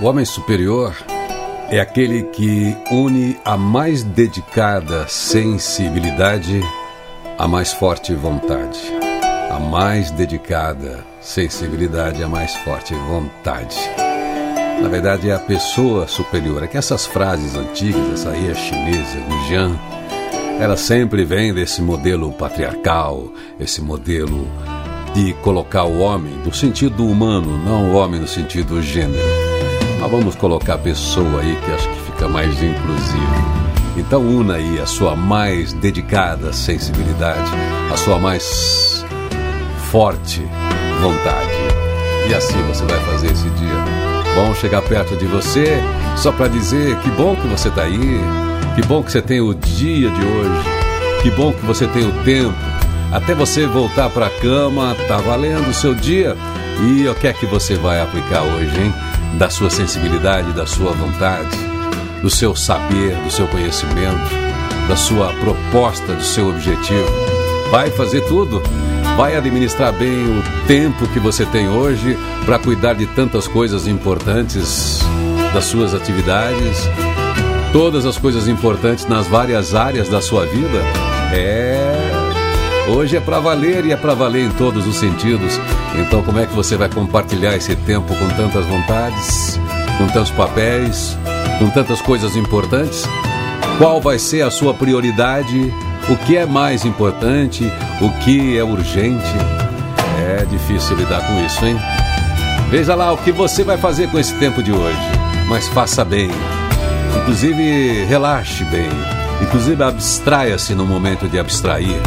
O homem superior é aquele que une a mais dedicada sensibilidade à mais forte vontade. A mais dedicada sensibilidade à mais forte vontade. Na verdade, é a pessoa superior. É que essas frases antigas, essa aí é chinesa, Gujian, ela sempre vem desse modelo patriarcal, esse modelo de colocar o homem no sentido humano, não o homem no sentido gênero. Mas vamos colocar pessoa aí que acho que fica mais inclusivo. Então una aí a sua mais dedicada sensibilidade, a sua mais forte vontade. E assim você vai fazer esse dia. Bom chegar perto de você só para dizer que bom que você está aí, que bom que você tem o dia de hoje, que bom que você tem o tempo. Até você voltar para a cama, tá valendo o seu dia. E o que é que você vai aplicar hoje, hein? Da sua sensibilidade, da sua vontade, do seu saber, do seu conhecimento, da sua proposta, do seu objetivo. Vai fazer tudo. Vai administrar bem o tempo que você tem hoje para cuidar de tantas coisas importantes das suas atividades, todas as coisas importantes nas várias áreas da sua vida. É. Hoje é para valer e é para valer em todos os sentidos. Então, como é que você vai compartilhar esse tempo com tantas vontades, com tantos papéis, com tantas coisas importantes? Qual vai ser a sua prioridade? O que é mais importante? O que é urgente? É difícil lidar com isso, hein? Veja lá o que você vai fazer com esse tempo de hoje, mas faça bem. Inclusive, relaxe bem. Inclusive, abstraia-se no momento de abstrair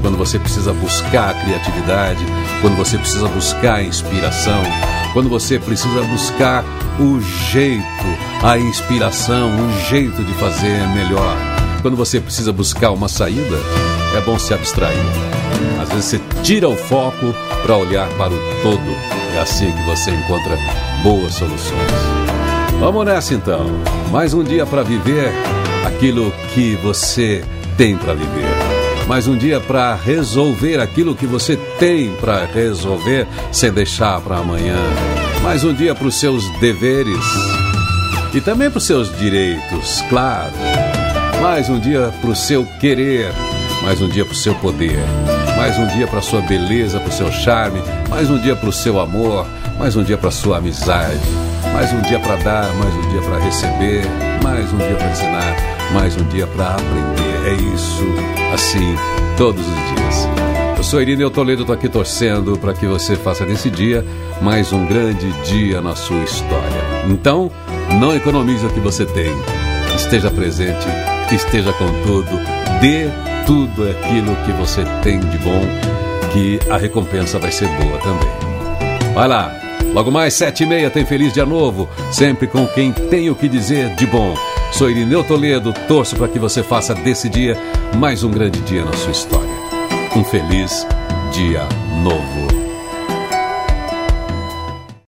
quando você precisa buscar a criatividade, quando você precisa buscar a inspiração, quando você precisa buscar o jeito, a inspiração, um jeito de fazer melhor. Quando você precisa buscar uma saída, é bom se abstrair. Às vezes você tira o foco para olhar para o todo. É assim que você encontra boas soluções. Vamos nessa então. Mais um dia para viver aquilo que você tem para viver mais um dia para resolver aquilo que você tem para resolver sem deixar para amanhã. Mais um dia para os seus deveres e também para os seus direitos, claro. Mais um dia para o seu querer, mais um dia para o seu poder, mais um dia para a sua beleza, para o seu charme, mais um dia para o seu amor, mais um dia para a sua amizade, mais um dia para dar, mais um dia para receber, mais um dia para ensinar, mais um dia para aprender. É isso, assim, todos os dias. Eu sou Irineu Toledo, estou aqui torcendo para que você faça desse dia mais um grande dia na sua história. Então, não economize o que você tem. Esteja presente, esteja com tudo, dê tudo aquilo que você tem de bom, que a recompensa vai ser boa também. Vai lá, logo mais sete e meia tem Feliz Dia Novo, sempre com quem tem o que dizer de bom. Sou Irineu Toledo, torço para que você faça desse dia mais um grande dia na sua história. Um feliz dia novo.